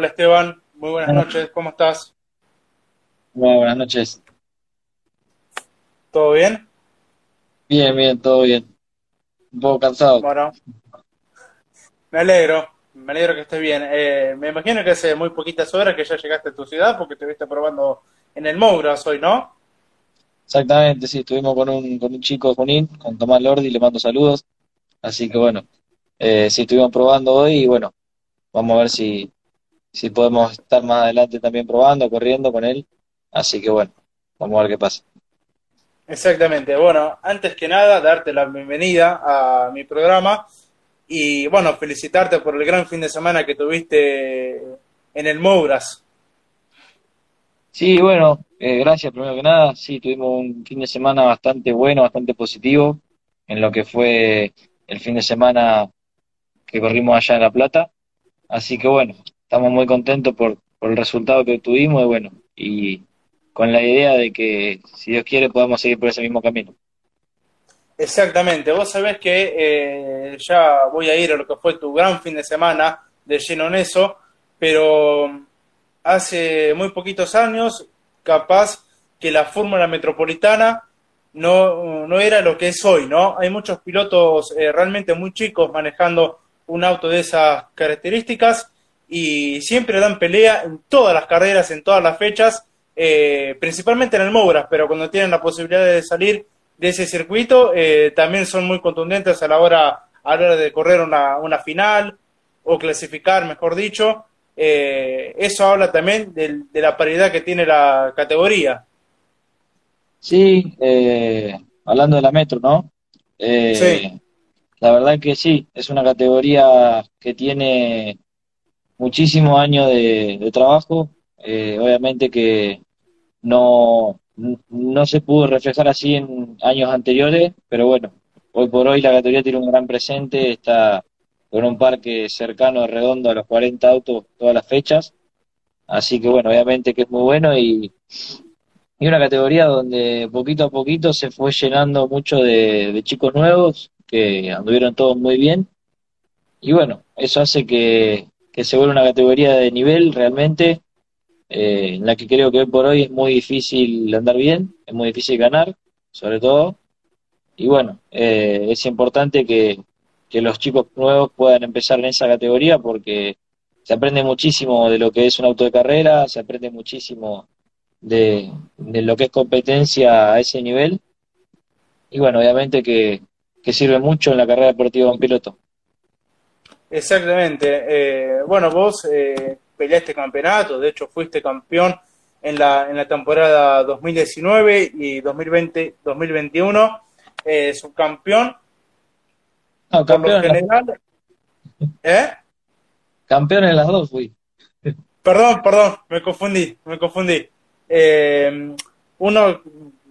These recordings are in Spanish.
Hola Esteban, muy buenas noches, ¿cómo estás? Muy buenas noches. ¿Todo bien? Bien, bien, todo bien. Un poco cansado. Bueno, me alegro, me alegro que estés bien. Eh, me imagino que hace muy poquitas horas que ya llegaste a tu ciudad porque estuviste probando en el Mouras hoy, ¿no? Exactamente, sí, estuvimos con un, con un chico de Junín, con Tomás Lordi, le mando saludos. Así que bueno, eh, sí, estuvimos probando hoy y bueno, vamos a ver si, si podemos estar más adelante también probando, corriendo con él. Así que bueno, vamos a ver qué pasa. Exactamente. Bueno, antes que nada, darte la bienvenida a mi programa y bueno, felicitarte por el gran fin de semana que tuviste en el Mouras. Sí, bueno, eh, gracias primero que nada. Sí, tuvimos un fin de semana bastante bueno, bastante positivo en lo que fue el fin de semana que corrimos allá en La Plata. Así que bueno, estamos muy contentos por, por el resultado que tuvimos y bueno, y con la idea de que, si Dios quiere, podamos seguir por ese mismo camino. Exactamente, vos sabés que eh, ya voy a ir a lo que fue tu gran fin de semana de lleno en eso, pero hace muy poquitos años, capaz que la fórmula metropolitana no, no era lo que es hoy, ¿no? Hay muchos pilotos eh, realmente muy chicos manejando un auto de esas características y siempre dan pelea en todas las carreras, en todas las fechas, eh, principalmente en el Mouras, pero cuando tienen la posibilidad de salir de ese circuito, eh, también son muy contundentes a la hora, a la hora de correr una, una final o clasificar, mejor dicho. Eh, eso habla también de, la paridad que tiene la categoría. Sí, hablando de la Metro, ¿no? sí. La verdad que sí, es una categoría que tiene muchísimos años de, trabajo. obviamente que no, no se pudo reflejar así en años anteriores, pero bueno, hoy por hoy la categoría tiene un gran presente, está con un parque cercano, redondo a los 40 autos todas las fechas, así que bueno, obviamente que es muy bueno y, y una categoría donde poquito a poquito se fue llenando mucho de, de chicos nuevos que anduvieron todos muy bien y bueno, eso hace que, que se vuelva una categoría de nivel realmente eh, en la que creo que hoy por hoy es muy difícil andar bien, es muy difícil ganar, sobre todo. Y bueno, eh, es importante que, los chicos nuevos puedan empezar en esa categoría porque se aprende muchísimo de lo que es un auto de carrera, se aprende muchísimo de, lo que es competencia a ese nivel. Y bueno, obviamente que, sirve mucho en la carrera deportiva de un piloto. Exactamente. Eh, bueno, vos peleaste campeonato, de hecho fuiste campeón en la, en la temporada 2019 y 2020, 2021, eh, subcampeón. No, campeón. General, ¿Eh? Campeón en las dos fui. Perdón, perdón, me confundí, me confundí. Eh, uno,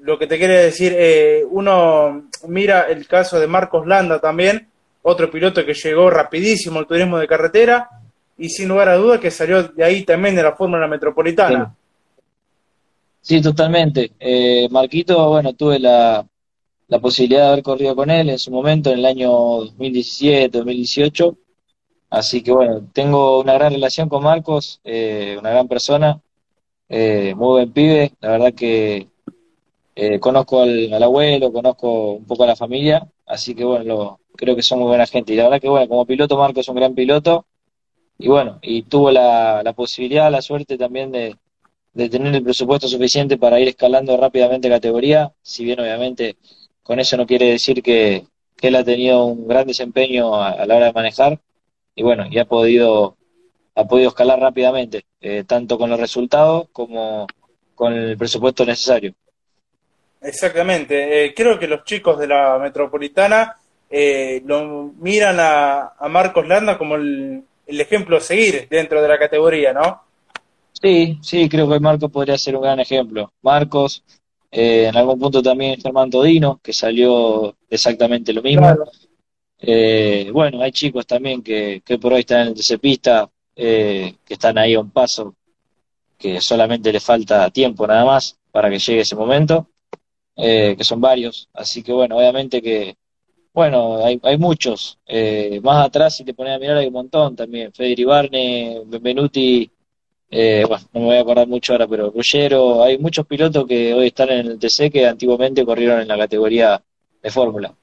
lo que te quiere decir, eh, uno mira el caso de Marcos Landa también, otro piloto que llegó rapidísimo al turismo de carretera, y sin lugar a dudas que salió de ahí también de la Fórmula Metropolitana. Sí, totalmente. Eh, Marquito, bueno, tuve la, posibilidad de haber corrido con él en su momento, en el año 2017, 2018. Así que bueno, tengo una gran relación con Marcos, eh, una gran persona, eh, muy buen pibe. La verdad que conozco al, abuelo, conozco un poco a la familia, así que bueno, creo que son muy buena gente. Y la verdad que bueno, como piloto Marcos es un gran piloto y bueno, y tuvo la, la posibilidad, la suerte también de, tener el presupuesto suficiente para ir escalando rápidamente categoría, si bien obviamente con eso no quiere decir que, él ha tenido un gran desempeño a, la hora de manejar y bueno, y ha podido, ha podido escalar rápidamente, eh, tanto con los resultados como con el presupuesto necesario. Exactamente, eh, creo que los chicos de la metropolitana eh, lo miran a, a Marcos Landa como el, el ejemplo a seguir dentro de la categoría, ¿no? Sí, sí, creo que Marcos podría ser un gran ejemplo. Marcos, eh, en algún punto también Germán Todino, que salió exactamente lo mismo. Eh, bueno, hay chicos también que, que por hoy están en el TC Pista, eh, que están ahí a un paso, que solamente le falta tiempo nada más para que llegue ese momento, que son varios. Así que bueno, obviamente que, bueno, hay, hay muchos. Eh, más atrás, si te pones a mirar, hay un montón también. Federico Barne, Benvenuti, eh, bueno, no me voy a acordar mucho ahora, pero Ruggiero, hay muchos pilotos que hoy están en el TC que antiguamente corrieron en la categoría de Fórmula.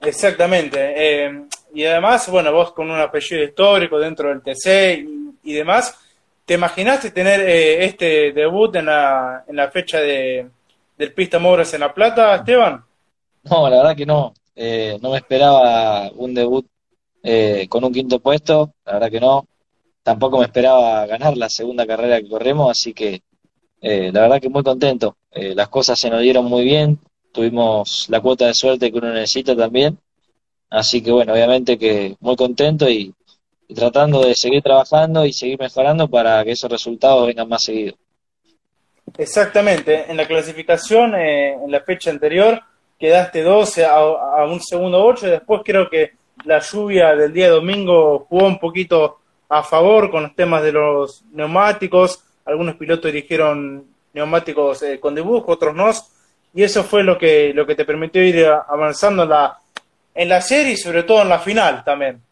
Exactamente. Eh, y además, bueno, vos con un apellido histórico dentro del TC y, demás, ¿te imaginaste tener eh, este debut en la, en la fecha de, del Pista Mouras en La Plata, Esteban? No, la verdad que no. No me esperaba un debut con un quinto puesto, la verdad que no tampoco me esperaba ganar la segunda carrera que corremos, así que eh, la verdad que muy contento. Eh, las cosas se nos dieron muy bien, tuvimos la cuota de suerte que uno necesita también, así que bueno, obviamente que muy contento y, tratando de seguir trabajando y seguir mejorando para que esos resultados vengan más seguidos. Exactamente, en la clasificación, eh, en la fecha anterior, quedaste 12 a, un segundo 8, después creo que la lluvia del día domingo jugó un poquito a favor con los temas de los neumáticos. Algunos pilotos dirigieron neumáticos eh, con dibujo, otros no. Y eso fue lo que, lo que te permitió ir avanzando en la, en la serie y sobre todo en la final también.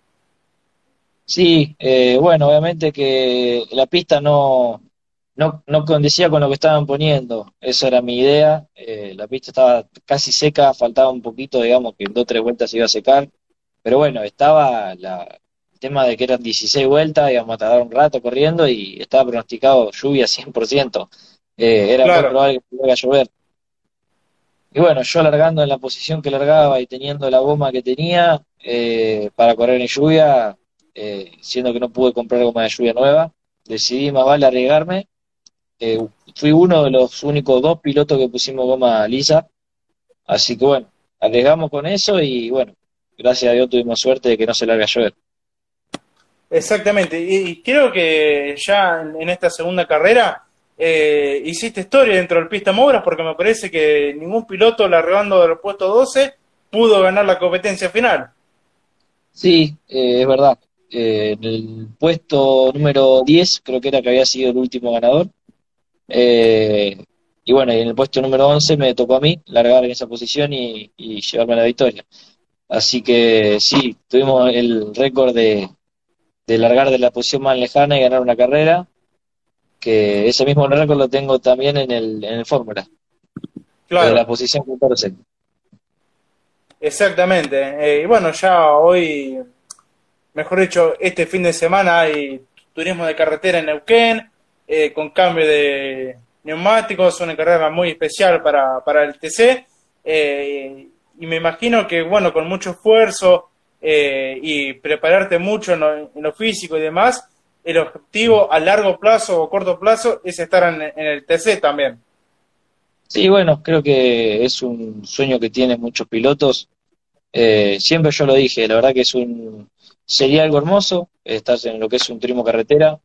Sí, eh, bueno, obviamente que la pista no, no, no condecía con lo que estaban poniendo, eso era mi idea, eh, la pista estaba casi seca, faltaba un poquito, digamos, que en dos o tres vueltas se iba a secar, pero bueno, estaba la, tema de que eran 16 vueltas, íbamos a tardar un rato corriendo y estaba pronosticado lluvia 100%. Eh, era muy probable que pudiera llover. Y bueno, yo largando en la posición que largaba y teniendo la goma que tenía eh, para correr en lluvia, eh, siendo que no pude comprar goma de lluvia nueva, decidí más vale arriesgarme. Fui uno de los únicos dos pilotos que pusimos goma lisa, así que bueno, arriesgamos con eso y bueno, gracias a Dios tuvimos suerte de que no se larga a llover. Exactamente, y, creo que ya en, esta segunda carrera eh, hiciste historia dentro del Pista Mouras porque me parece que ningún piloto largando del puesto 12 pudo ganar la competencia final. Sí, eh, es verdad. Eh, en el puesto número 10 creo que era que había sido el último ganador. Y bueno, y en el puesto número 11 me tocó a mí largar en esa posición y, y llevarme la victoria. Así que sí, tuvimos el récord de, de largar de la posición más lejana y ganar una carrera, que ese mismo récord lo tengo también en el, en el Fórmula, claro. de la posición 14. Exactamente, eh, y bueno, ya hoy, mejor dicho, este fin de semana hay turismo de carretera en Neuquén, eh, con cambio de neumáticos, una carrera muy especial para, para el TC, eh, y me imagino que, bueno, con mucho esfuerzo, eh, y prepararte mucho en lo, físico y demás, el objetivo a largo plazo o corto plazo es estar en, el TC también. Sí, bueno, creo que es un sueño que tienen muchos pilotos. Eh, siempre yo lo dije, la verdad que es un sería algo hermoso estar en lo que es un trimo carretera.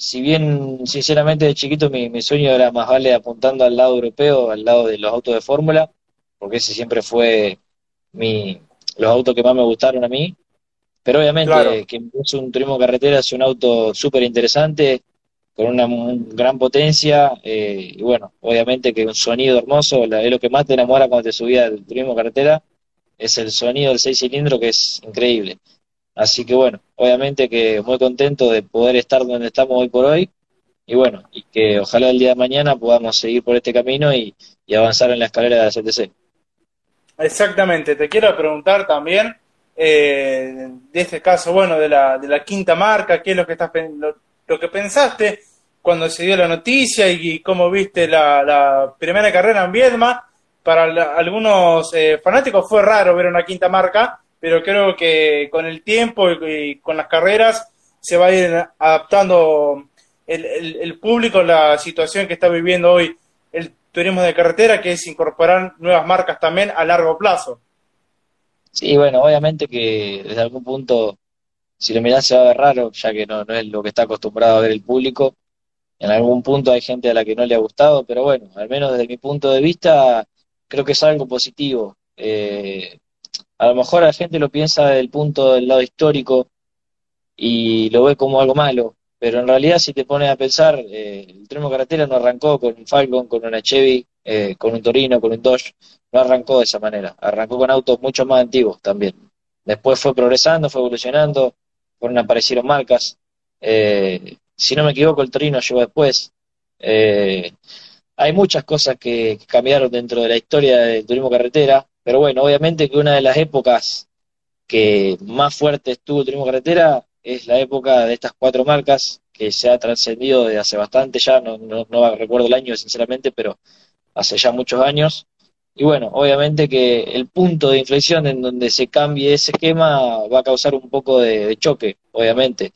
Si bien, sinceramente, de chiquito mi, mi sueño era más vale apuntando al lado europeo, al lado de los autos de fórmula, porque ese siempre fue mi, los autos que más me gustaron a mí. Pero obviamente que es un turismo carretera, es un auto súper interesante, con una gran potencia, eh, y bueno, obviamente que un sonido hermoso, es lo que más te enamora cuando te subías al turismo carretera, es el sonido del seis cilindros que es increíble. Así que bueno, obviamente que muy contento de poder estar donde estamos hoy por hoy, y bueno, y que ojalá el día de mañana podamos seguir por este camino y, avanzar en la escalera de la CTC. Exactamente, te quiero preguntar también eh, de este caso, bueno, de la, de la quinta marca, qué es lo que estás lo, que pensaste cuando se dio la noticia y, cómo viste la, primera carrera en Viedma. Para algunos eh, fanáticos fue raro ver una quinta marca, pero creo que con el tiempo y, con las carreras se va a ir adaptando el, el, público la situación que está viviendo hoy el turismo de carretera, que es incorporar nuevas marcas también a largo plazo. Sí, bueno, obviamente que desde algún punto, si lo mirás se va a ver raro, ya que no, no es lo que está acostumbrado a ver el público. En algún punto hay gente a la que no le ha gustado, pero bueno, al menos desde mi punto de vista, creo que es algo positivo. Eh, a lo mejor la gente lo piensa desde el punto del lado histórico y lo ve como algo malo, pero en realidad si te pones a pensar, eh, el Tremo Carretera no arrancó con un Falcon, con una Chevy, eh, con un Torino, con un Dodge, no arrancó de esa manera, arrancó con autos mucho más antiguos también. Después fue progresando, fue evolucionando, fueron aparecieron marcas, eh, si no me equivoco, el Torino llegó después. Eh, hay muchas cosas que, cambiaron dentro de la historia del turismo carretera, pero bueno, obviamente que una de las épocas que más fuerte estuvo el turismo carretera es la época de estas cuatro marcas que se ha trascendido desde hace bastante ya, no, no, no recuerdo el año sinceramente, pero hace ya muchos años. Y bueno, obviamente que el punto de inflexión en donde se cambie ese esquema va a causar un poco de, choque, obviamente.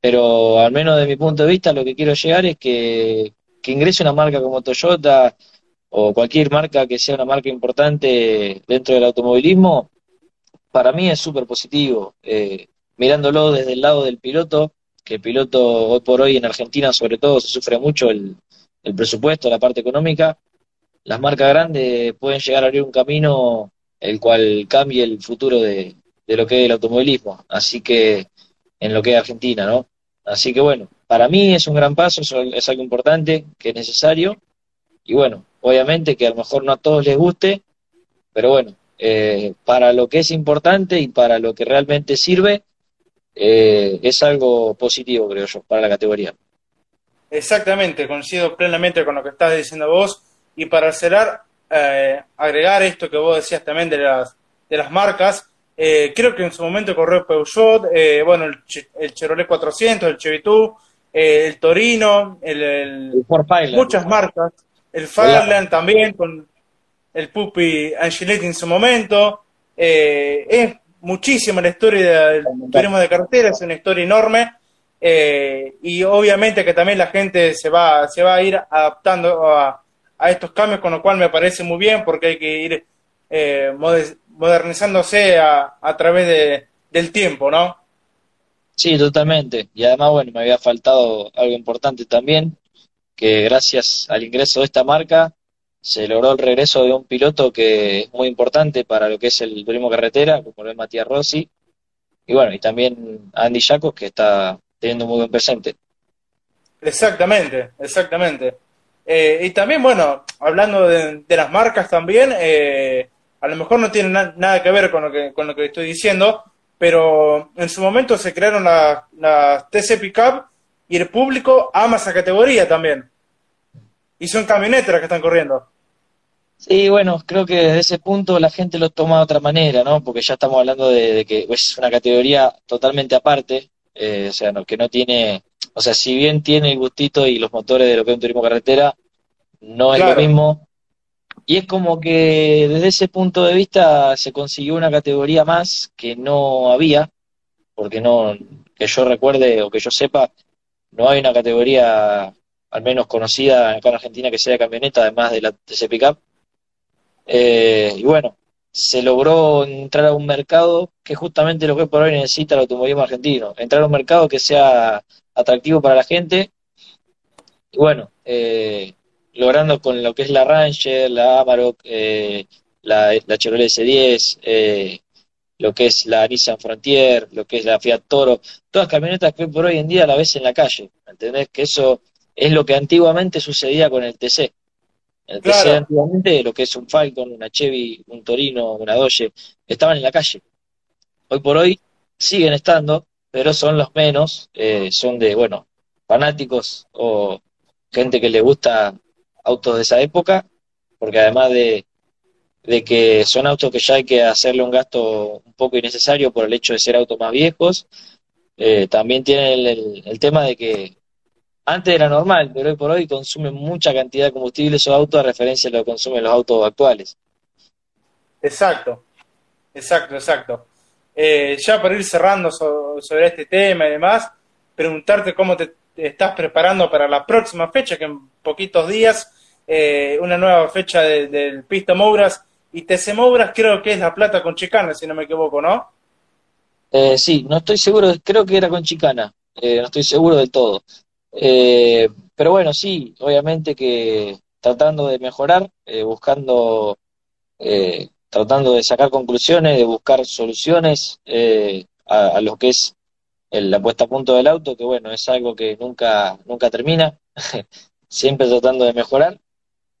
Pero al menos de mi punto de vista, lo que quiero llegar es que, que ingrese una marca como Toyota o cualquier marca que sea una marca importante dentro del automovilismo, para mí es súper positivo. Eh, mirándolo desde el lado del piloto, que el piloto hoy por hoy en Argentina sobre todo se sufre mucho el, presupuesto, la parte económica, las marcas grandes pueden llegar a abrir un camino el cual cambie el futuro de, lo que es el automovilismo, así que en lo que es Argentina, ¿no? Así que bueno, para mí es un gran paso, es algo importante, que es necesario, y bueno, obviamente que a lo mejor no a todos les guste, pero bueno, eh, para lo que es importante y para lo que realmente sirve, eh, es algo positivo, creo yo, para la categoría. Exactamente, coincido plenamente con lo que estás diciendo vos. Y para cerrar, eh, agregar esto que vos decías también de las, de las marcas, eh, creo que en su momento corrió Peugeot, eh, bueno, el, el, Chevrolet 400, el Chevitú, el Torino, el, muchas marcas, el Fairland también, con el Pupi Angeletti en su momento. es muchísima la historia del turismo de carretera, es una historia enorme. y obviamente que también la gente se va, se va a ir adaptando a, a estos cambios, con lo cual me parece muy bien porque hay que ir eh, modernizándose a, a través de, del tiempo, ¿no? Sí, totalmente. Y además, bueno, me había faltado algo importante también, que gracias al ingreso de esta marca se logró el regreso de un piloto que es muy importante para lo que es el turismo carretera, como lo es Matías Rossi, y bueno, y también Andy Jacos, que está teniendo muy buen presente. Exactamente, exactamente. Eh, y también, bueno, hablando de, las marcas también, eh, a lo mejor no tiene nada que ver con lo que, con lo que estoy diciendo, pero en su momento se crearon las la TC Pickup y el público ama esa categoría también. Y son camionetas que están corriendo. Sí, bueno, creo que desde ese punto la gente lo toma de otra manera, ¿no? Porque ya estamos hablando de, que es una categoría totalmente aparte, eh, o sea, no, que no tiene o sea, si bien tiene el gustito y los motores de lo que es un turismo carretera, no es lo mismo. Y es como que desde ese punto de vista se consiguió una categoría más que no había, porque no, que yo recuerde o que yo sepa, no hay una categoría al menos conocida acá en Argentina que sea camioneta, además de la TC Pickup. Eh, y bueno, se logró entrar a un mercado que justamente lo que por hoy necesita el automovilismo argentino, entrar a un mercado que sea atractivo para la gente. Y bueno, eh, logrando con lo que es la Ranger, la Amarok, eh, la, la, Chevrolet S10, eh, lo que es la Nissan Frontier, lo que es la Fiat Toro, todas camionetas que por hoy en día la ves en la calle, ¿entendés? Que eso es lo que antiguamente sucedía con el TC. El TC antiguamente, lo que es un Falcon, una Chevy, un Torino, una Dodge, estaban en la calle. Hoy por hoy siguen estando, pero son los menos, eh, son de, bueno, fanáticos o gente que le gusta autos de esa época, porque además de, de que son autos que ya hay que hacerle un gasto un poco innecesario por el hecho de ser autos más viejos, eh, también tienen el, tema de que antes era normal, pero hoy por hoy consumen mucha cantidad de combustible esos autos a referencia a lo que consumen los autos actuales. Exacto, exacto, exacto. Eh, ya para ir cerrando sobre este tema y demás, preguntarte cómo te, estás preparando para la próxima fecha, que en poquitos días, eh, una nueva fecha del Pista Mouras y TC Mouras creo que es La Plata con Chicana, si no me equivoco, ¿no? Eh, sí, no estoy seguro, creo que era con Chicana, no estoy seguro del todo. pero bueno, sí, obviamente que tratando de mejorar, buscando tratando de sacar conclusiones, de buscar soluciones eh, a, lo que es la puesta a punto del auto, que bueno, es algo que nunca, nunca termina, siempre tratando de mejorar.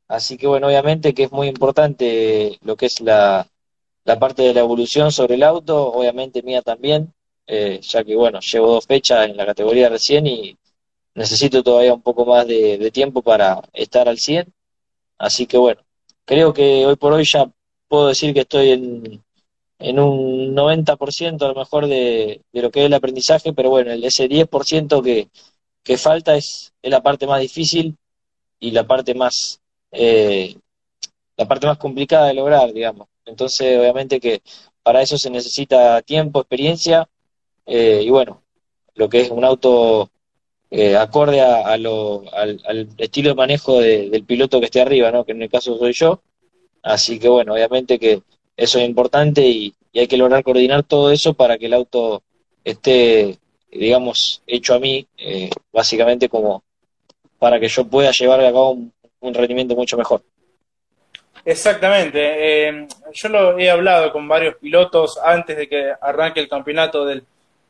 Así que bueno, obviamente que es muy importante lo que es la, la parte de la evolución sobre el auto, obviamente mía también, eh, ya que bueno, llevo dos fechas en la categoría recién y necesito todavía un poco más de, tiempo para estar al 100. Así que bueno, creo que hoy por hoy ya puedo decir que estoy en, en un 90% a lo mejor de, lo que es el aprendizaje, pero bueno, ese 10% que, que falta es, es, la parte más difícil y la parte más eh, la parte más complicada de lograr, digamos. Entonces, obviamente que para eso se necesita tiempo, experiencia eh, y bueno, lo que es un auto eh, acorde a, lo, al, estilo de manejo del piloto que esté arriba, ¿no? que en el caso soy yo. Así que bueno, obviamente que eso es importante y, hay que lograr coordinar todo eso para que el auto esté, digamos, hecho a mí, eh, básicamente como para que yo pueda llevar a cabo un rendimiento mucho mejor. Exactamente. Eh, yo lo he hablado con varios pilotos antes de que arranque el campeonato del,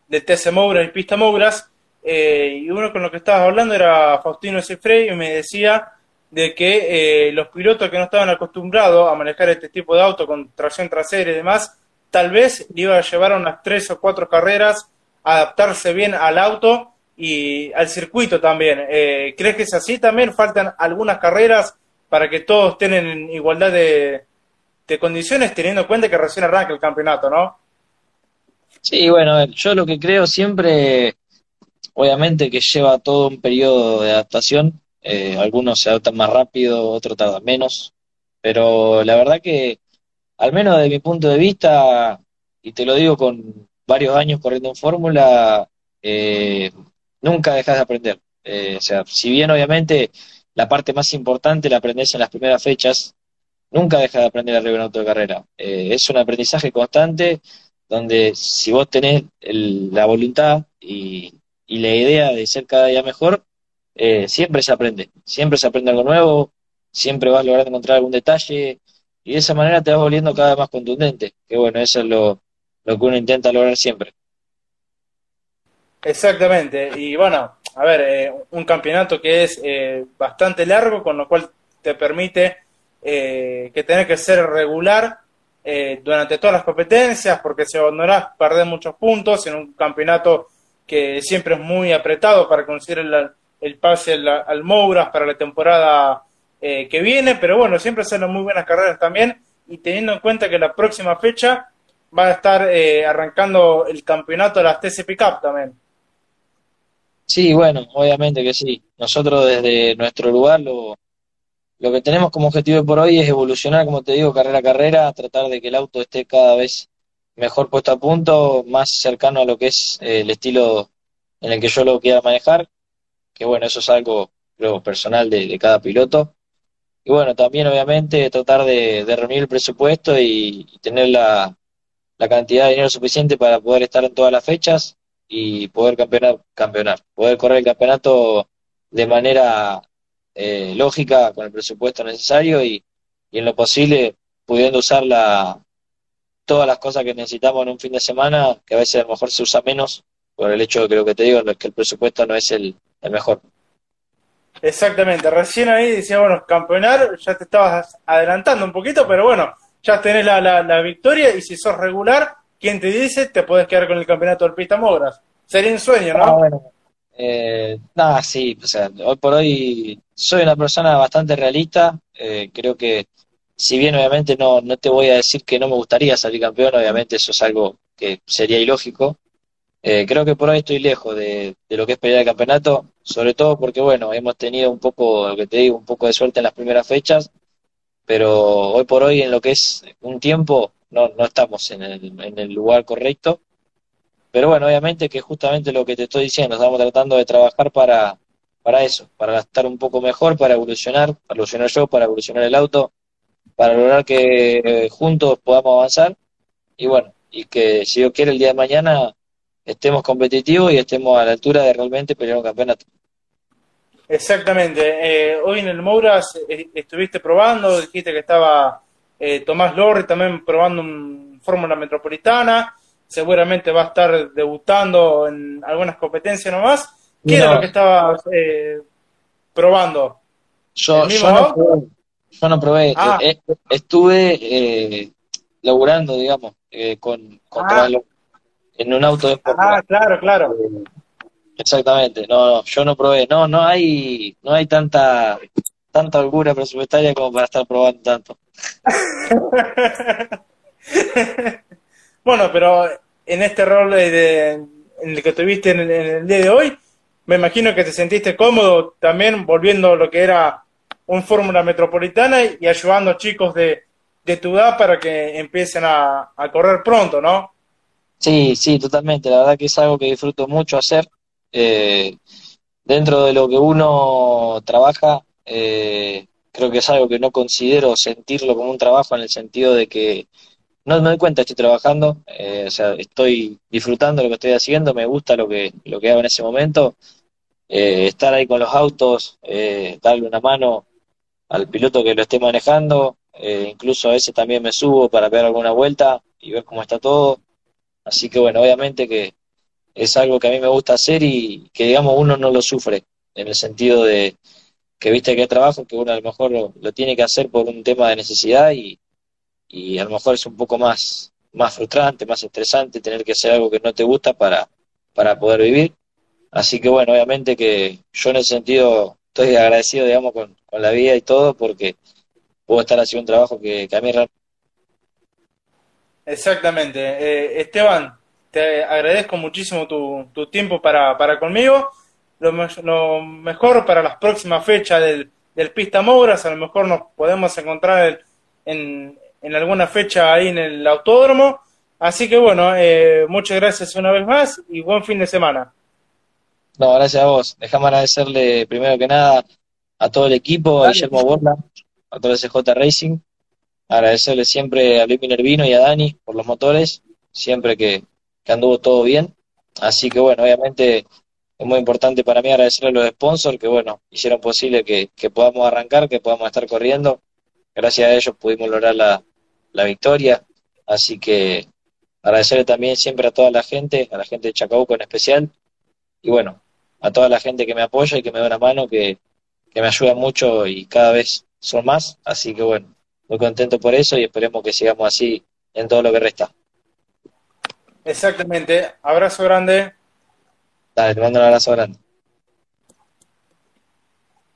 del TC Mouras y Pista Mouras, eh, y uno con lo que estabas hablando era Faustino Cifrey y me decía de que eh, los pilotos que no estaban acostumbrados a manejar este tipo de auto con tracción trasera y demás, tal vez iba a llevar unas tres o cuatro carreras, adaptarse bien al auto y al circuito también. ¿Crees que es así también? ¿Faltan algunas carreras? para que todos estén en igualdad de, condiciones, teniendo en cuenta que recién arranca el campeonato, ¿no? Sí, bueno, yo lo que creo siempre, obviamente que lleva todo un periodo de adaptación, eh, algunos se adaptan más rápido, otros tardan menos, pero la verdad que, al menos desde mi punto de vista, y te lo digo con varios años corriendo en fórmula, eh, nunca dejas de aprender. Eh, o sea, si bien obviamente la parte más importante la aprendes en las primeras fechas, nunca deja de aprender arriba en auto de carrera. Eh, es un aprendizaje constante donde si vos tenés la voluntad y, la idea de ser cada día mejor, eh, siempre se aprende, siempre se aprende algo nuevo, siempre vas a lograr encontrar algún detalle y de esa manera te vas volviendo cada vez más contundente, que bueno, eso es lo que uno intenta lograr siempre. Exactamente, y bueno, a ver, eh, un campeonato que es eh, bastante largo, con lo cual te permite eh, que tenés que ser regular durante todas las competencias, porque si abandonás perder muchos puntos en un campeonato que siempre es muy apretado para conseguir el, pase al, al, Mouras para la temporada que viene, pero bueno, siempre son muy buenas carreras también, y teniendo en cuenta que la próxima fecha va a estar arrancando el campeonato de las TCP Cup también. Sí, bueno, obviamente que sí. Nosotros desde nuestro lugar lo, lo que tenemos como objetivo por hoy es evolucionar, como te digo, carrera a carrera, tratar de que el auto esté cada vez mejor puesto a punto, más cercano a lo que es eh, el estilo en el que yo lo quiera manejar, que bueno, eso es algo creo, personal de, cada piloto. Y bueno, también obviamente tratar de, reunir el presupuesto y, tener la, la cantidad de dinero suficiente para poder estar en todas las fechas y poder campeonar, campeonar, poder correr el campeonato de manera eh, lógica, con el presupuesto necesario y, y, en lo posible pudiendo usar la, todas las cosas que necesitamos en un fin de semana, que a veces a lo mejor se usa menos, por el hecho de que lo que te digo es que el presupuesto no es el, el mejor. Exactamente, recién ahí decía, bueno, campeonar, ya te estabas adelantando un poquito, pero bueno, ya tenés la, la, la victoria y si sos regular, ¿quién te dice? Te puedes quedar con el campeonato del Pista Mogras. Sería un sueño, ¿no? Ah, bueno. Eh, nada, sí, o sea, hoy por hoy soy una persona bastante realista. Eh, creo que, si bien obviamente no, no te voy a decir que no me gustaría salir campeón, obviamente eso es algo que sería ilógico. Eh, creo que por hoy estoy lejos de, de, lo que es pelear el campeonato, sobre todo porque, bueno, hemos tenido un poco, lo que te digo, un poco de suerte en las primeras fechas, pero hoy por hoy en lo que es un tiempo, no, no estamos en el, en el lugar correcto. Pero bueno, obviamente que justamente lo que te estoy diciendo, estamos tratando de trabajar para, para eso, para estar un poco mejor, para evolucionar, para evolucionar yo, para evolucionar el auto, para lograr que eh, juntos podamos avanzar y bueno, y que si Dios quiere el día de mañana estemos competitivos y estemos a la altura de realmente pelear un campeonato. Exactamente. Eh, hoy en el Mouras eh, estuviste probando, dijiste que estaba eh, Tomás Lorri también probando un Fórmula Metropolitana, seguramente va a estar debutando en algunas competencias nomás. ¿Qué era lo que estaba eh, probando? Yo, no probé, ah. eh, estuve laburando, digamos, con, con ah. en un auto de Ah, claro, claro. Exactamente, no, yo no probé, no, no hay, no hay tanta, tanta holgura presupuestaria como para estar probando tanto. bueno, pero en este rol de, en el que tuviste en el, día de hoy, me imagino que te sentiste cómodo también volviendo a lo que era un Fórmula Metropolitana y ayudando a chicos de, de tu edad para que empiecen a, a correr pronto, ¿no? Sí, sí, totalmente. La verdad que es algo que disfruto mucho hacer. Eh, dentro de lo que uno trabaja, eh, creo que es algo que no considero sentirlo como un trabajo en el sentido de que no me doy cuenta, estoy trabajando, eh, o sea, estoy disfrutando lo que estoy haciendo, me gusta lo que, lo que hago en ese momento. estar ahí con los autos, darle una mano al piloto que lo esté manejando, incluso a veces también me subo para ver alguna vuelta y ver cómo está todo. Así que bueno, obviamente que es algo que a mí me gusta hacer y que digamos uno no lo sufre, en el sentido de que viste que hay trabajo que uno a lo mejor lo, tiene que hacer por un tema de necesidad y, y, a lo mejor es un poco más, más frustrante, más estresante tener que hacer algo que no te gusta para, para poder vivir. Así que bueno, obviamente que yo en ese sentido estoy agradecido, digamos, con, con la vida y todo porque puedo estar haciendo un trabajo que, a mí realmente... Exactamente. Eh, Esteban, te agradezco muchísimo tu, tu tiempo para, para conmigo. Lo, lo, mejor para las próximas fechas del, del Pista Mouras, a lo mejor nos podemos encontrar en, en alguna fecha ahí en el autódromo. Así que bueno, eh, muchas gracias una vez más y buen fin de semana. No, gracias a vos. Déjame agradecerle primero que nada a todo el equipo, a Guillermo Borla, a todo el CJ Racing, agradecerle siempre a Luis Minervino y a Dani por los motores, siempre que, que anduvo todo bien. Así que bueno, obviamente es muy importante para mí agradecerle a los sponsors que bueno, hicieron posible que, podamos arrancar, que podamos estar corriendo. Gracias a ellos pudimos lograr la, la victoria. Así que agradecerle también siempre a toda la gente, a la gente de Chacabuco en especial. Y bueno, a toda la gente que me apoya y que me da una mano, que, que me ayuda mucho y cada vez son más. Así que bueno, muy contento por eso y esperemos que sigamos así en todo lo que resta. Exactamente. Abrazo grande. Dale, te mando un abrazo grande.